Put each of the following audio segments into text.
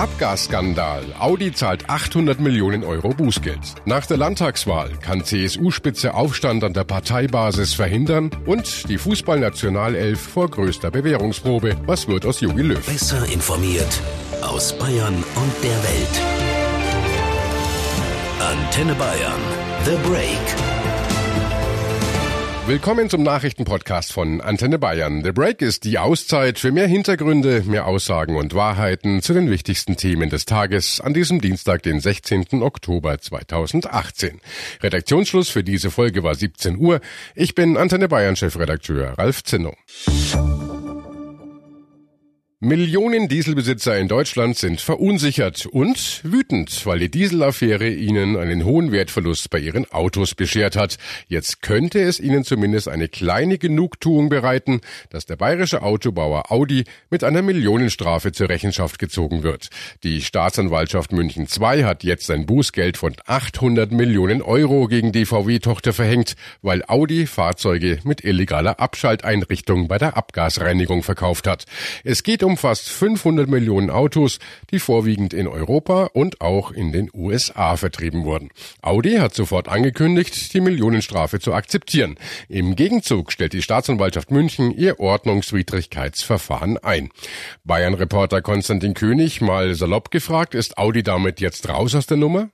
Abgasskandal. Audi zahlt 800 Millionen Euro Bußgeld. Nach der Landtagswahl kann CSU-Spitze Aufstand an der Parteibasis verhindern und die Fußballnationalelf vor größter Bewährungsprobe. Was wird aus Jogi Löw? Besser informiert aus Bayern und der Welt. Antenne Bayern. The Break. Willkommen zum Nachrichtenpodcast von Antenne Bayern. The Break ist die Auszeit für mehr Hintergründe, mehr Aussagen und Wahrheiten zu den wichtigsten Themen des Tages an diesem Dienstag, den 16. Oktober 2018. Redaktionsschluss für diese Folge war 17 Uhr. Ich bin Antenne Bayern Chefredakteur Ralf Zinno. Millionen Dieselbesitzer in Deutschland sind verunsichert und wütend, weil die Dieselaffäre ihnen einen hohen Wertverlust bei ihren Autos beschert hat. Jetzt könnte es ihnen zumindest eine kleine Genugtuung bereiten, dass der bayerische Autobauer Audi mit einer Millionenstrafe zur Rechenschaft gezogen wird. Die Staatsanwaltschaft München II hat jetzt ein Bußgeld von 800 Millionen Euro gegen die VW-Tochter verhängt, weil Audi Fahrzeuge mit illegaler Abschalteinrichtung bei der Abgasreinigung verkauft hat. Es geht um um fast 500 Millionen Autos, die vorwiegend in Europa und auch in den USA vertrieben wurden. Audi hat sofort angekündigt, die Millionenstrafe zu akzeptieren. Im Gegenzug stellt die Staatsanwaltschaft München ihr Ordnungswidrigkeitsverfahren ein. Bayern-Reporter Konstantin König mal salopp gefragt, ist Audi damit jetzt raus aus der Nummer?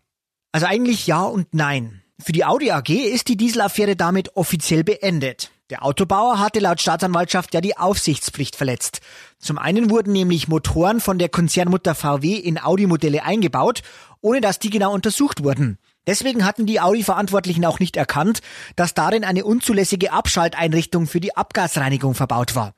Also eigentlich ja und nein. Für die Audi AG ist die Dieselaffäre damit offiziell beendet. Der Autobauer hatte laut Staatsanwaltschaft ja die Aufsichtspflicht verletzt. Zum einen wurden nämlich Motoren von der Konzernmutter VW in Audi-Modelle eingebaut, ohne dass die genau untersucht wurden. Deswegen hatten die Audi-Verantwortlichen auch nicht erkannt, dass darin eine unzulässige Abschalteinrichtung für die Abgasreinigung verbaut war.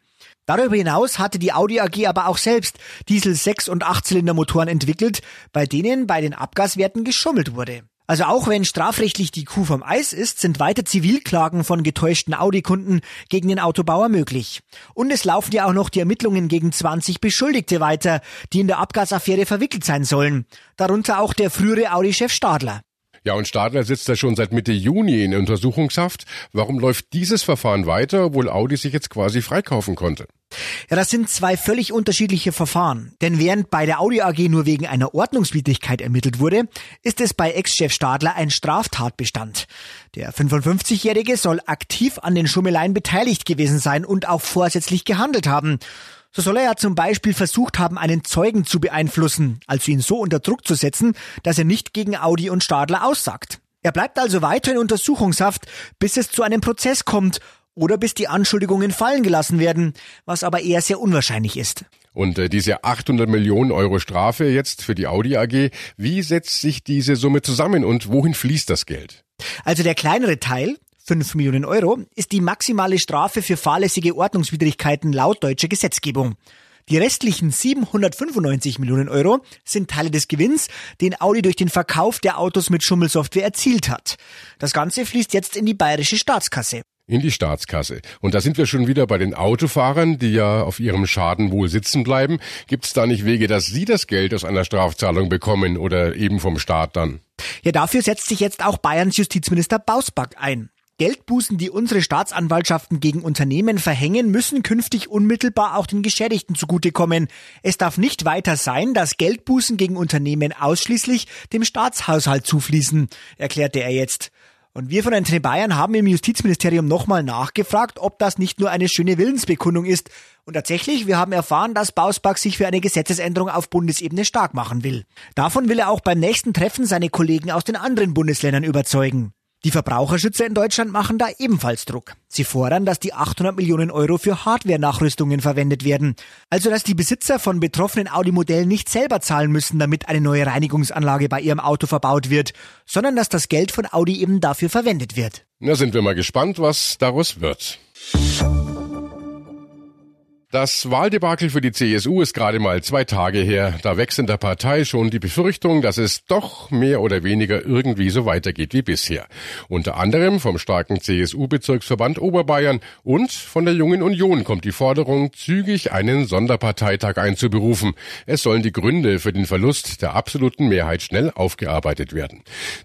Darüber hinaus hatte die Audi AG aber auch selbst Diesel 6 und 8 Zylinder Motoren entwickelt, bei denen bei den Abgaswerten geschummelt wurde. Also auch wenn strafrechtlich die Kuh vom Eis ist, sind weiter Zivilklagen von getäuschten Audi-Kunden gegen den Autobauer möglich. Und es laufen ja auch noch die Ermittlungen gegen 20 Beschuldigte weiter, die in der Abgasaffäre verwickelt sein sollen. Darunter auch der frühere Audi-Chef Stadler. Ja, und Stadler sitzt ja schon seit Mitte Juni in Untersuchungshaft. Warum läuft dieses Verfahren weiter, obwohl Audi sich jetzt quasi freikaufen konnte? Ja, das sind zwei völlig unterschiedliche Verfahren. Denn während bei der Audi AG nur wegen einer Ordnungswidrigkeit ermittelt wurde, ist es bei Ex-Chef Stadler ein Straftatbestand. Der 55-Jährige soll aktiv an den Schummeleien beteiligt gewesen sein und auch vorsätzlich gehandelt haben. So soll er ja zum Beispiel versucht haben, einen Zeugen zu beeinflussen, also ihn so unter Druck zu setzen, dass er nicht gegen Audi und Stadler aussagt. Er bleibt also weiter in Untersuchungshaft, bis es zu einem Prozess kommt oder bis die Anschuldigungen fallen gelassen werden, was aber eher sehr unwahrscheinlich ist. Und äh, diese 800 Millionen Euro Strafe jetzt für die Audi AG, wie setzt sich diese Summe zusammen und wohin fließt das Geld? Also der kleinere Teil, 5 Millionen Euro, ist die maximale Strafe für fahrlässige Ordnungswidrigkeiten laut deutscher Gesetzgebung. Die restlichen 795 Millionen Euro sind Teile des Gewinns, den Audi durch den Verkauf der Autos mit Schummelsoftware erzielt hat. Das Ganze fließt jetzt in die bayerische Staatskasse in die Staatskasse. Und da sind wir schon wieder bei den Autofahrern, die ja auf ihrem Schaden wohl sitzen bleiben. Gibt es da nicht Wege, dass sie das Geld aus einer Strafzahlung bekommen oder eben vom Staat dann? Ja, dafür setzt sich jetzt auch Bayerns Justizminister Bausback ein. Geldbußen, die unsere Staatsanwaltschaften gegen Unternehmen verhängen, müssen künftig unmittelbar auch den Geschädigten zugutekommen. Es darf nicht weiter sein, dass Geldbußen gegen Unternehmen ausschließlich dem Staatshaushalt zufließen, erklärte er jetzt. Und wir von Antenne Bayern haben im Justizministerium nochmal nachgefragt, ob das nicht nur eine schöne Willensbekundung ist. Und tatsächlich, wir haben erfahren, dass Bausback sich für eine Gesetzesänderung auf Bundesebene stark machen will. Davon will er auch beim nächsten Treffen seine Kollegen aus den anderen Bundesländern überzeugen. Die Verbraucherschützer in Deutschland machen da ebenfalls Druck. Sie fordern, dass die 800 Millionen Euro für Hardware-Nachrüstungen verwendet werden. Also, dass die Besitzer von betroffenen Audi-Modellen nicht selber zahlen müssen, damit eine neue Reinigungsanlage bei ihrem Auto verbaut wird, sondern dass das Geld von Audi eben dafür verwendet wird. Na, sind wir mal gespannt, was daraus wird. Das Wahldebakel für die CSU ist gerade mal zwei Tage her. Da wächst in der Partei schon die Befürchtung, dass es doch mehr oder weniger irgendwie so weitergeht wie bisher. Unter anderem vom starken CSU-Bezirksverband Oberbayern und von der Jungen Union kommt die Forderung, zügig einen Sonderparteitag einzuberufen. Es sollen die Gründe für den Verlust der absoluten Mehrheit schnell aufgearbeitet werden.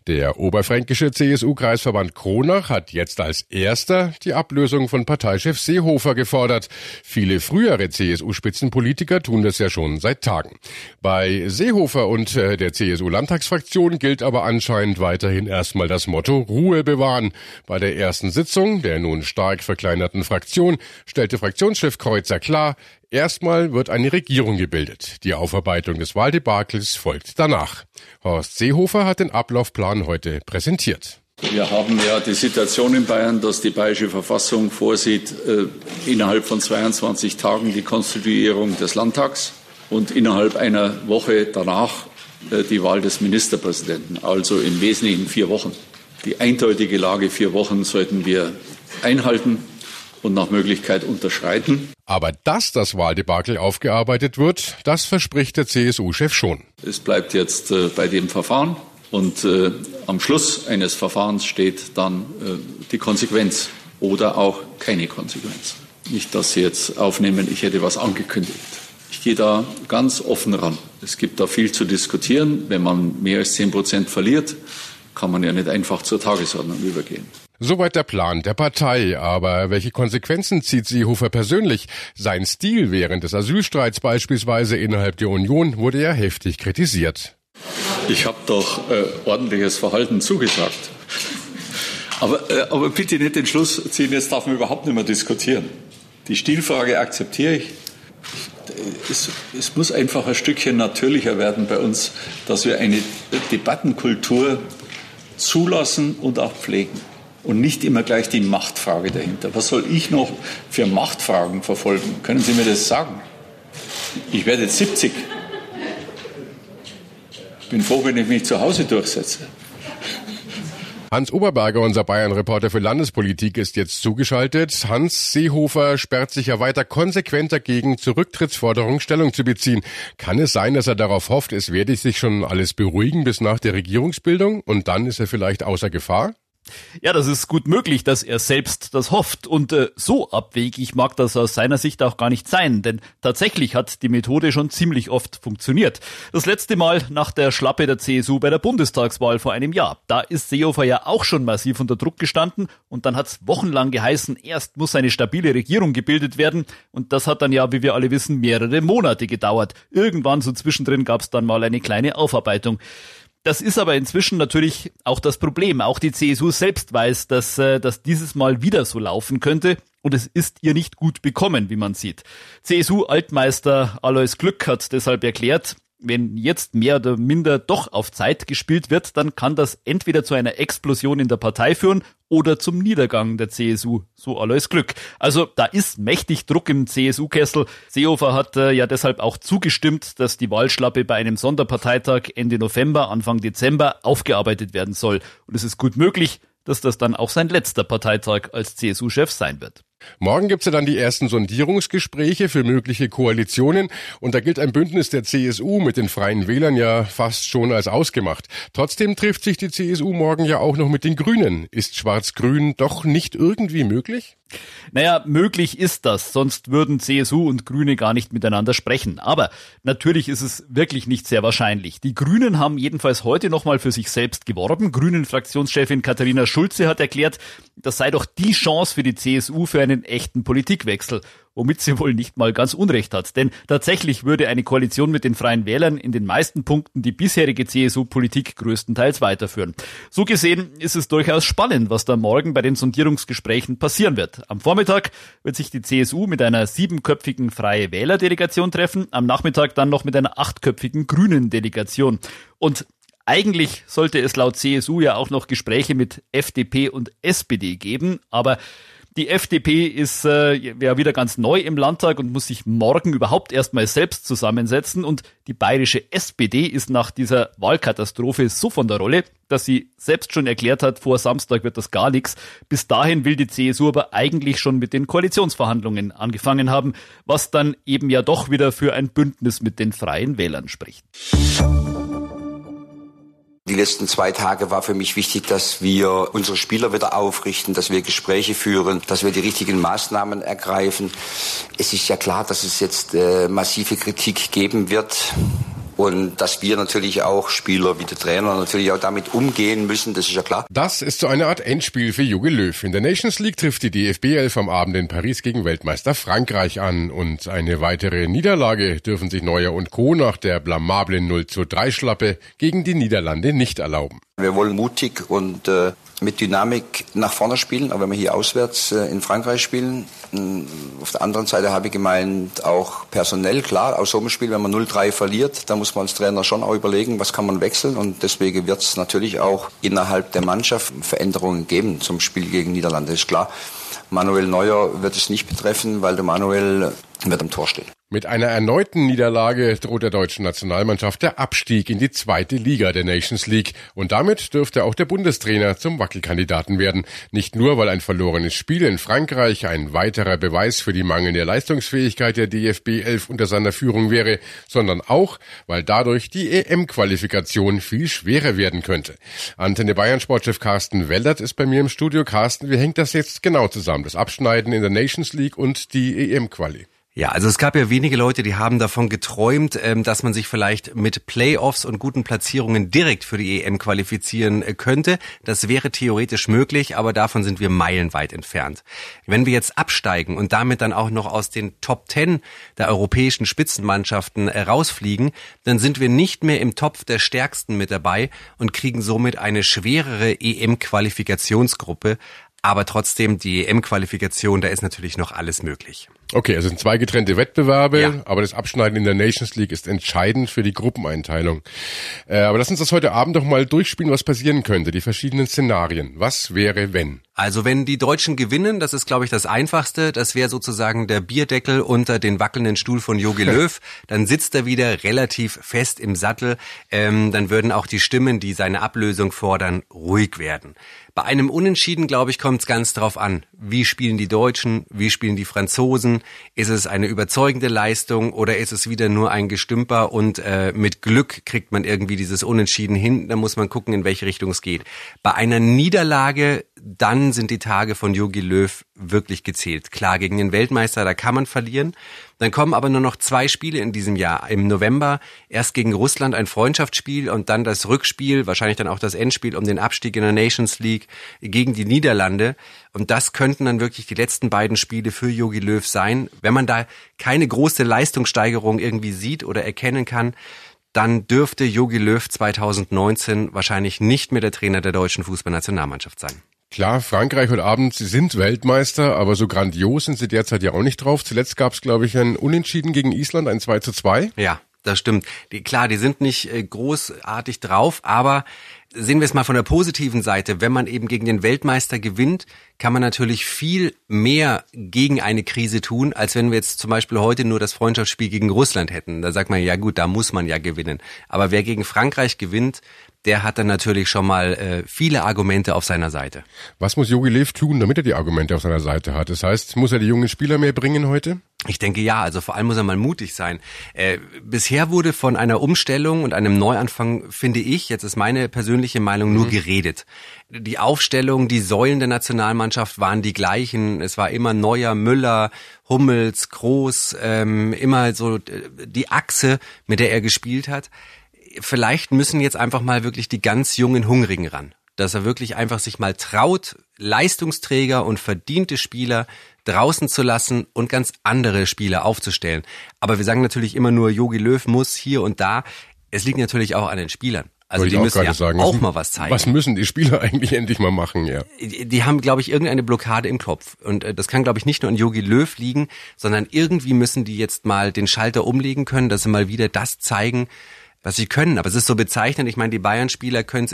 Der oberfränkische CSU-Kreisverband Kronach hat jetzt als erster die Ablösung von Parteichef Seehofer gefordert. Viele Frühere CSU-Spitzenpolitiker tun das ja schon seit Tagen. Bei Seehofer und äh, der CSU-Landtagsfraktion gilt aber anscheinend weiterhin erstmal das Motto Ruhe bewahren. Bei der ersten Sitzung der nun stark verkleinerten Fraktion stellte Fraktionschef Kreuzer klar, Erstmal wird eine Regierung gebildet. Die Aufarbeitung des Wahldebakels folgt danach. Horst Seehofer hat den Ablaufplan heute präsentiert. Wir haben ja die Situation in Bayern, dass die bayerische Verfassung vorsieht, äh, innerhalb von 22 Tagen die Konstituierung des Landtags und innerhalb einer Woche danach äh, die Wahl des Ministerpräsidenten, also im Wesentlichen vier Wochen. Die eindeutige Lage vier Wochen sollten wir einhalten und nach Möglichkeit unterschreiten. Aber dass das Wahldebakel aufgearbeitet wird, das verspricht der CSU-Chef schon. Es bleibt jetzt äh, bei dem Verfahren und äh, am Schluss eines Verfahrens steht dann äh, die Konsequenz oder auch keine Konsequenz. Nicht, dass Sie jetzt aufnehmen, ich hätte was angekündigt. Ich gehe da ganz offen ran. Es gibt da viel zu diskutieren. Wenn man mehr als zehn Prozent verliert, kann man ja nicht einfach zur Tagesordnung übergehen. Soweit der Plan der Partei. Aber welche Konsequenzen zieht Seehofer persönlich? Sein Stil während des Asylstreits beispielsweise innerhalb der Union wurde ja heftig kritisiert. Ich habe doch äh, ordentliches Verhalten zugesagt. Aber, äh, aber bitte nicht den Schluss ziehen, jetzt darf man überhaupt nicht mehr diskutieren. Die Stilfrage akzeptiere ich. Es, es muss einfach ein Stückchen natürlicher werden bei uns, dass wir eine Debattenkultur zulassen und auch pflegen und nicht immer gleich die Machtfrage dahinter. Was soll ich noch für Machtfragen verfolgen? Können Sie mir das sagen? Ich werde jetzt 70. Bin froh, wenn ich mich zu Hause durchsetze. Hans Oberberger, unser Bayern-Reporter für Landespolitik, ist jetzt zugeschaltet. Hans Seehofer sperrt sich ja weiter konsequent dagegen, zur Rücktrittsforderung Stellung zu beziehen. Kann es sein, dass er darauf hofft, es werde sich schon alles beruhigen bis nach der Regierungsbildung und dann ist er vielleicht außer Gefahr? Ja, das ist gut möglich, dass er selbst das hofft. Und äh, so abwegig mag das aus seiner Sicht auch gar nicht sein, denn tatsächlich hat die Methode schon ziemlich oft funktioniert. Das letzte Mal nach der Schlappe der CSU bei der Bundestagswahl vor einem Jahr. Da ist Seehofer ja auch schon massiv unter Druck gestanden und dann hat es wochenlang geheißen, erst muss eine stabile Regierung gebildet werden und das hat dann ja, wie wir alle wissen, mehrere Monate gedauert. Irgendwann so zwischendrin gab es dann mal eine kleine Aufarbeitung. Das ist aber inzwischen natürlich auch das Problem. Auch die CSU selbst weiß, dass, äh, dass dieses Mal wieder so laufen könnte. Und es ist ihr nicht gut bekommen, wie man sieht. CSU-Altmeister Alois Glück hat deshalb erklärt, wenn jetzt mehr oder minder doch auf Zeit gespielt wird, dann kann das entweder zu einer Explosion in der Partei führen oder zum Niedergang der CSU. So alles Glück. Also da ist mächtig Druck im CSU-Kessel. Seehofer hat äh, ja deshalb auch zugestimmt, dass die Wahlschlappe bei einem Sonderparteitag Ende November, Anfang Dezember aufgearbeitet werden soll. Und es ist gut möglich, dass das dann auch sein letzter Parteitag als CSU-Chef sein wird. Morgen gibt's ja dann die ersten Sondierungsgespräche für mögliche Koalitionen und da gilt ein Bündnis der CSU mit den Freien Wählern ja fast schon als ausgemacht. Trotzdem trifft sich die CSU morgen ja auch noch mit den Grünen. Ist Schwarz-Grün doch nicht irgendwie möglich? Naja, möglich ist das, sonst würden CSU und Grüne gar nicht miteinander sprechen. Aber natürlich ist es wirklich nicht sehr wahrscheinlich. Die Grünen haben jedenfalls heute nochmal für sich selbst geworben. Grünen-Fraktionschefin Katharina Schulze hat erklärt, das sei doch die Chance für die CSU für einen echten Politikwechsel womit sie wohl nicht mal ganz Unrecht hat. Denn tatsächlich würde eine Koalition mit den Freien Wählern in den meisten Punkten die bisherige CSU-Politik größtenteils weiterführen. So gesehen ist es durchaus spannend, was da morgen bei den Sondierungsgesprächen passieren wird. Am Vormittag wird sich die CSU mit einer siebenköpfigen Freie Wähler-Delegation treffen, am Nachmittag dann noch mit einer achtköpfigen Grünen-Delegation. Und eigentlich sollte es laut CSU ja auch noch Gespräche mit FDP und SPD geben, aber die FDP ist äh, ja wieder ganz neu im Landtag und muss sich morgen überhaupt erstmal selbst zusammensetzen. Und die bayerische SPD ist nach dieser Wahlkatastrophe so von der Rolle, dass sie selbst schon erklärt hat, vor Samstag wird das gar nichts. Bis dahin will die CSU aber eigentlich schon mit den Koalitionsverhandlungen angefangen haben, was dann eben ja doch wieder für ein Bündnis mit den freien Wählern spricht. Die letzten zwei Tage war für mich wichtig, dass wir unsere Spieler wieder aufrichten, dass wir Gespräche führen, dass wir die richtigen Maßnahmen ergreifen. Es ist ja klar, dass es jetzt äh, massive Kritik geben wird. Und dass wir natürlich auch Spieler wie der Trainer natürlich auch damit umgehen müssen, das ist ja klar. Das ist so eine Art Endspiel für Jogi Löw. In der Nations League trifft die DFB 11 am Abend in Paris gegen Weltmeister Frankreich an und eine weitere Niederlage dürfen sich Neuer und Co. nach der blamablen 0 zu 3 Schlappe gegen die Niederlande nicht erlauben. Wir wollen mutig und äh, mit Dynamik nach vorne spielen, aber wenn wir hier auswärts äh, in Frankreich spielen. Auf der anderen Seite habe ich gemeint, auch personell, klar, aus so einem Spiel, wenn man 0-3 verliert, da muss man als Trainer schon auch überlegen, was kann man wechseln und deswegen wird es natürlich auch innerhalb der Mannschaft Veränderungen geben zum Spiel gegen Niederlande, ist klar. Manuel Neuer wird es nicht betreffen, weil der Manuel wird am Tor stehen. Mit einer erneuten Niederlage droht der deutschen Nationalmannschaft der Abstieg in die zweite Liga der Nations League. Und damit dürfte auch der Bundestrainer zum Wackelkandidaten werden. Nicht nur, weil ein verlorenes Spiel in Frankreich ein weiterer Beweis für die mangelnde Leistungsfähigkeit der DFB 11 unter seiner Führung wäre, sondern auch, weil dadurch die EM-Qualifikation viel schwerer werden könnte. Antenne Bayern Sportchef Carsten Wellert ist bei mir im Studio. Carsten, wie hängt das jetzt genau zusammen? Das Abschneiden in der Nations League und die EM-Quali? Ja, also es gab ja wenige Leute, die haben davon geträumt, ähm, dass man sich vielleicht mit Playoffs und guten Platzierungen direkt für die EM qualifizieren äh, könnte. Das wäre theoretisch möglich, aber davon sind wir meilenweit entfernt. Wenn wir jetzt absteigen und damit dann auch noch aus den Top Ten der europäischen Spitzenmannschaften äh, rausfliegen, dann sind wir nicht mehr im Topf der Stärksten mit dabei und kriegen somit eine schwerere EM-Qualifikationsgruppe. Aber trotzdem, die EM-Qualifikation, da ist natürlich noch alles möglich. Okay, also es sind zwei getrennte Wettbewerbe, ja. aber das Abschneiden in der Nations League ist entscheidend für die Gruppeneinteilung. Äh, aber lass uns das heute Abend doch mal durchspielen, was passieren könnte, die verschiedenen Szenarien. Was wäre, wenn? Also wenn die Deutschen gewinnen, das ist, glaube ich, das Einfachste. Das wäre sozusagen der Bierdeckel unter den wackelnden Stuhl von Jogi Löw. Dann sitzt er wieder relativ fest im Sattel. Ähm, dann würden auch die Stimmen, die seine Ablösung fordern, ruhig werden. Bei einem Unentschieden, glaube ich, kommt es ganz drauf an. Wie spielen die Deutschen? Wie spielen die Franzosen? Ist es eine überzeugende Leistung oder ist es wieder nur ein Gestümper und äh, mit Glück kriegt man irgendwie dieses Unentschieden hin? Da muss man gucken, in welche Richtung es geht. Bei einer Niederlage, dann sind die Tage von Jogi Löw wirklich gezählt. Klar, gegen den Weltmeister, da kann man verlieren. Dann kommen aber nur noch zwei Spiele in diesem Jahr. Im November erst gegen Russland ein Freundschaftsspiel und dann das Rückspiel, wahrscheinlich dann auch das Endspiel um den Abstieg in der Nations League gegen die Niederlande. Und das könnten dann wirklich die letzten beiden Spiele für Jogi Löw sein. Wenn man da keine große Leistungssteigerung irgendwie sieht oder erkennen kann, dann dürfte Jogi Löw 2019 wahrscheinlich nicht mehr der Trainer der deutschen Fußballnationalmannschaft sein. Klar, Frankreich heute Abend, sie sind Weltmeister, aber so grandios sind sie derzeit ja auch nicht drauf. Zuletzt gab es, glaube ich, ein Unentschieden gegen Island, ein 2 zu 2. Ja, das stimmt. Die, klar, die sind nicht äh, großartig drauf, aber sehen wir es mal von der positiven Seite. Wenn man eben gegen den Weltmeister gewinnt, kann man natürlich viel mehr gegen eine Krise tun, als wenn wir jetzt zum Beispiel heute nur das Freundschaftsspiel gegen Russland hätten. Da sagt man, ja gut, da muss man ja gewinnen. Aber wer gegen Frankreich gewinnt, der hat dann natürlich schon mal äh, viele Argumente auf seiner Seite. Was muss Jogi Löw tun, damit er die Argumente auf seiner Seite hat? Das heißt, muss er die jungen Spieler mehr bringen heute? Ich denke ja, also vor allem muss er mal mutig sein. Äh, bisher wurde von einer Umstellung und einem Neuanfang, finde ich, jetzt ist meine persönliche Meinung, nur mhm. geredet. Die Aufstellung, die Säulen der Nationalmannschaft waren die gleichen. Es war immer Neuer, Müller, Hummels, Groß, ähm, immer so die Achse, mit der er gespielt hat vielleicht müssen jetzt einfach mal wirklich die ganz jungen Hungrigen ran. Dass er wirklich einfach sich mal traut, Leistungsträger und verdiente Spieler draußen zu lassen und ganz andere Spieler aufzustellen. Aber wir sagen natürlich immer nur, Yogi Löw muss hier und da. Es liegt natürlich auch an den Spielern. Also die müssen ja sagen, auch mal was zeigen. Was müssen die Spieler eigentlich endlich mal machen, ja? Die, die haben, glaube ich, irgendeine Blockade im Kopf. Und äh, das kann, glaube ich, nicht nur an Yogi Löw liegen, sondern irgendwie müssen die jetzt mal den Schalter umlegen können, dass sie mal wieder das zeigen, was sie können. Aber es ist so bezeichnend. Ich meine, die Bayern-Spieler können es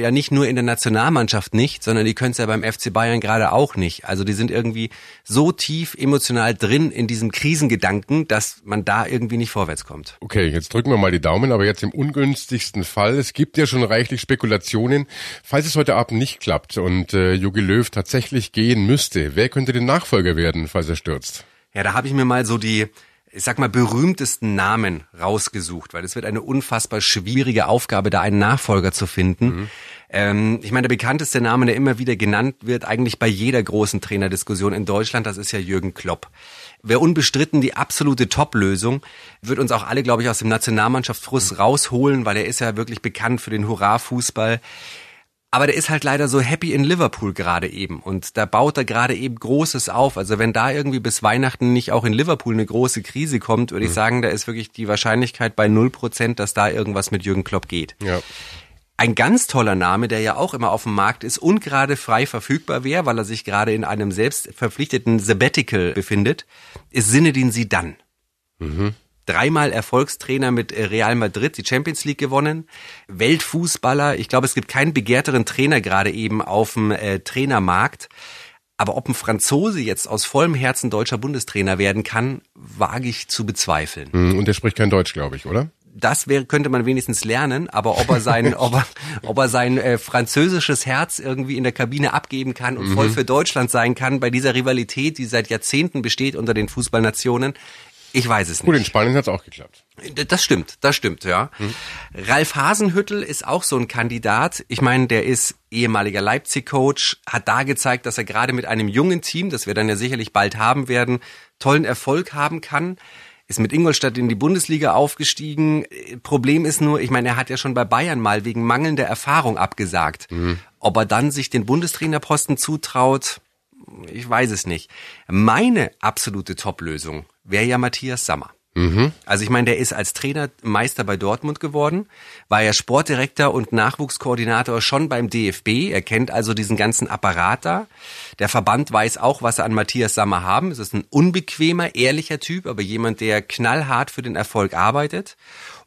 ja nicht nur in der Nationalmannschaft nicht, sondern die können es ja beim FC Bayern gerade auch nicht. Also die sind irgendwie so tief emotional drin in diesem Krisengedanken, dass man da irgendwie nicht vorwärts kommt. Okay, jetzt drücken wir mal die Daumen, aber jetzt im ungünstigsten Fall. Es gibt ja schon reichlich Spekulationen, falls es heute Abend nicht klappt und äh, Jogi Löw tatsächlich gehen müsste. Wer könnte den Nachfolger werden, falls er stürzt? Ja, da habe ich mir mal so die ich sag mal, berühmtesten Namen rausgesucht, weil es wird eine unfassbar schwierige Aufgabe, da einen Nachfolger zu finden. Mhm. Ähm, ich meine, der bekannteste Name, der immer wieder genannt wird, eigentlich bei jeder großen Trainerdiskussion in Deutschland, das ist ja Jürgen Klopp. wäre unbestritten die absolute Top-Lösung. Wird uns auch alle, glaube ich, aus dem Nationalmannschaftsfrust rausholen, weil er ist ja wirklich bekannt für den Hurra-Fußball. Aber der ist halt leider so happy in Liverpool gerade eben. Und da baut er gerade eben Großes auf. Also wenn da irgendwie bis Weihnachten nicht auch in Liverpool eine große Krise kommt, würde mhm. ich sagen, da ist wirklich die Wahrscheinlichkeit bei null Prozent, dass da irgendwas mit Jürgen Klopp geht. Ja. Ein ganz toller Name, der ja auch immer auf dem Markt ist und gerade frei verfügbar wäre, weil er sich gerade in einem selbst verpflichteten Sabbatical befindet, ist Sinedin Sidan. Mhm. Dreimal Erfolgstrainer mit äh, Real Madrid, die Champions League gewonnen. Weltfußballer. Ich glaube, es gibt keinen begehrteren Trainer gerade eben auf dem äh, Trainermarkt. Aber ob ein Franzose jetzt aus vollem Herzen deutscher Bundestrainer werden kann, wage ich zu bezweifeln. Mhm, und der spricht kein Deutsch, glaube ich, oder? das wäre, könnte man wenigstens lernen, aber ob er sein, ob er, ob er sein äh, französisches Herz irgendwie in der Kabine abgeben kann und mhm. voll für Deutschland sein kann bei dieser Rivalität, die seit Jahrzehnten besteht unter den Fußballnationen, ich weiß es nicht. Gut, in Spanien hat es auch geklappt. Das stimmt, das stimmt, ja. Hm. Ralf Hasenhüttel ist auch so ein Kandidat. Ich meine, der ist ehemaliger Leipzig-Coach, hat da gezeigt, dass er gerade mit einem jungen Team, das wir dann ja sicherlich bald haben werden, tollen Erfolg haben kann ist mit Ingolstadt in die Bundesliga aufgestiegen. Problem ist nur, ich meine, er hat ja schon bei Bayern mal wegen mangelnder Erfahrung abgesagt. Mhm. Ob er dann sich den Bundestrainerposten zutraut, ich weiß es nicht. Meine absolute Top-Lösung wäre ja Matthias Sammer. Mhm. Also ich meine, der ist als Trainer Meister bei Dortmund geworden, war ja Sportdirektor und Nachwuchskoordinator schon beim DFB. Er kennt also diesen ganzen Apparat da. Der Verband weiß auch, was er an Matthias Sammer haben. Es ist ein unbequemer, ehrlicher Typ, aber jemand, der knallhart für den Erfolg arbeitet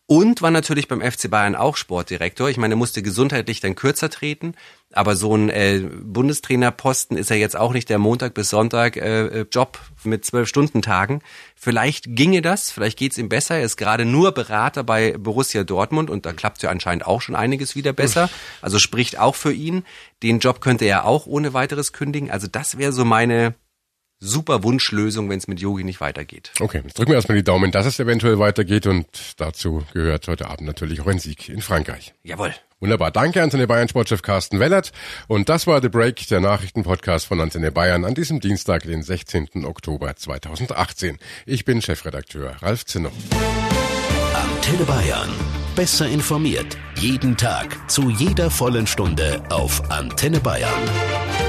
und war natürlich beim FC Bayern auch Sportdirektor. Ich meine, er musste gesundheitlich dann kürzer treten, aber so ein äh, Bundestrainerposten ist ja jetzt auch nicht der Montag bis Sonntag äh, äh Job mit zwölf Stunden Tagen. Vielleicht ginge das, vielleicht geht's ihm besser. Er ist gerade nur Berater bei Borussia Dortmund und da klappt ja anscheinend auch schon einiges wieder besser. Also spricht auch für ihn. Den Job könnte er auch ohne weiteres kündigen. Also das wäre so meine super Wunschlösung, wenn es mit Yogi nicht weitergeht. Okay, jetzt drücken wir erstmal die Daumen, dass es eventuell weitergeht und dazu gehört heute Abend natürlich auch ein Sieg in Frankreich. Jawohl. Wunderbar. Danke Antenne Bayern Sportchef Carsten Wellert. Und das war The Break, der Nachrichtenpodcast von Antenne Bayern an diesem Dienstag, den 16. Oktober 2018. Ich bin Chefredakteur Ralf Zinno. Antenne Bayern. Besser informiert. Jeden Tag. Zu jeder vollen Stunde auf Antenne Bayern.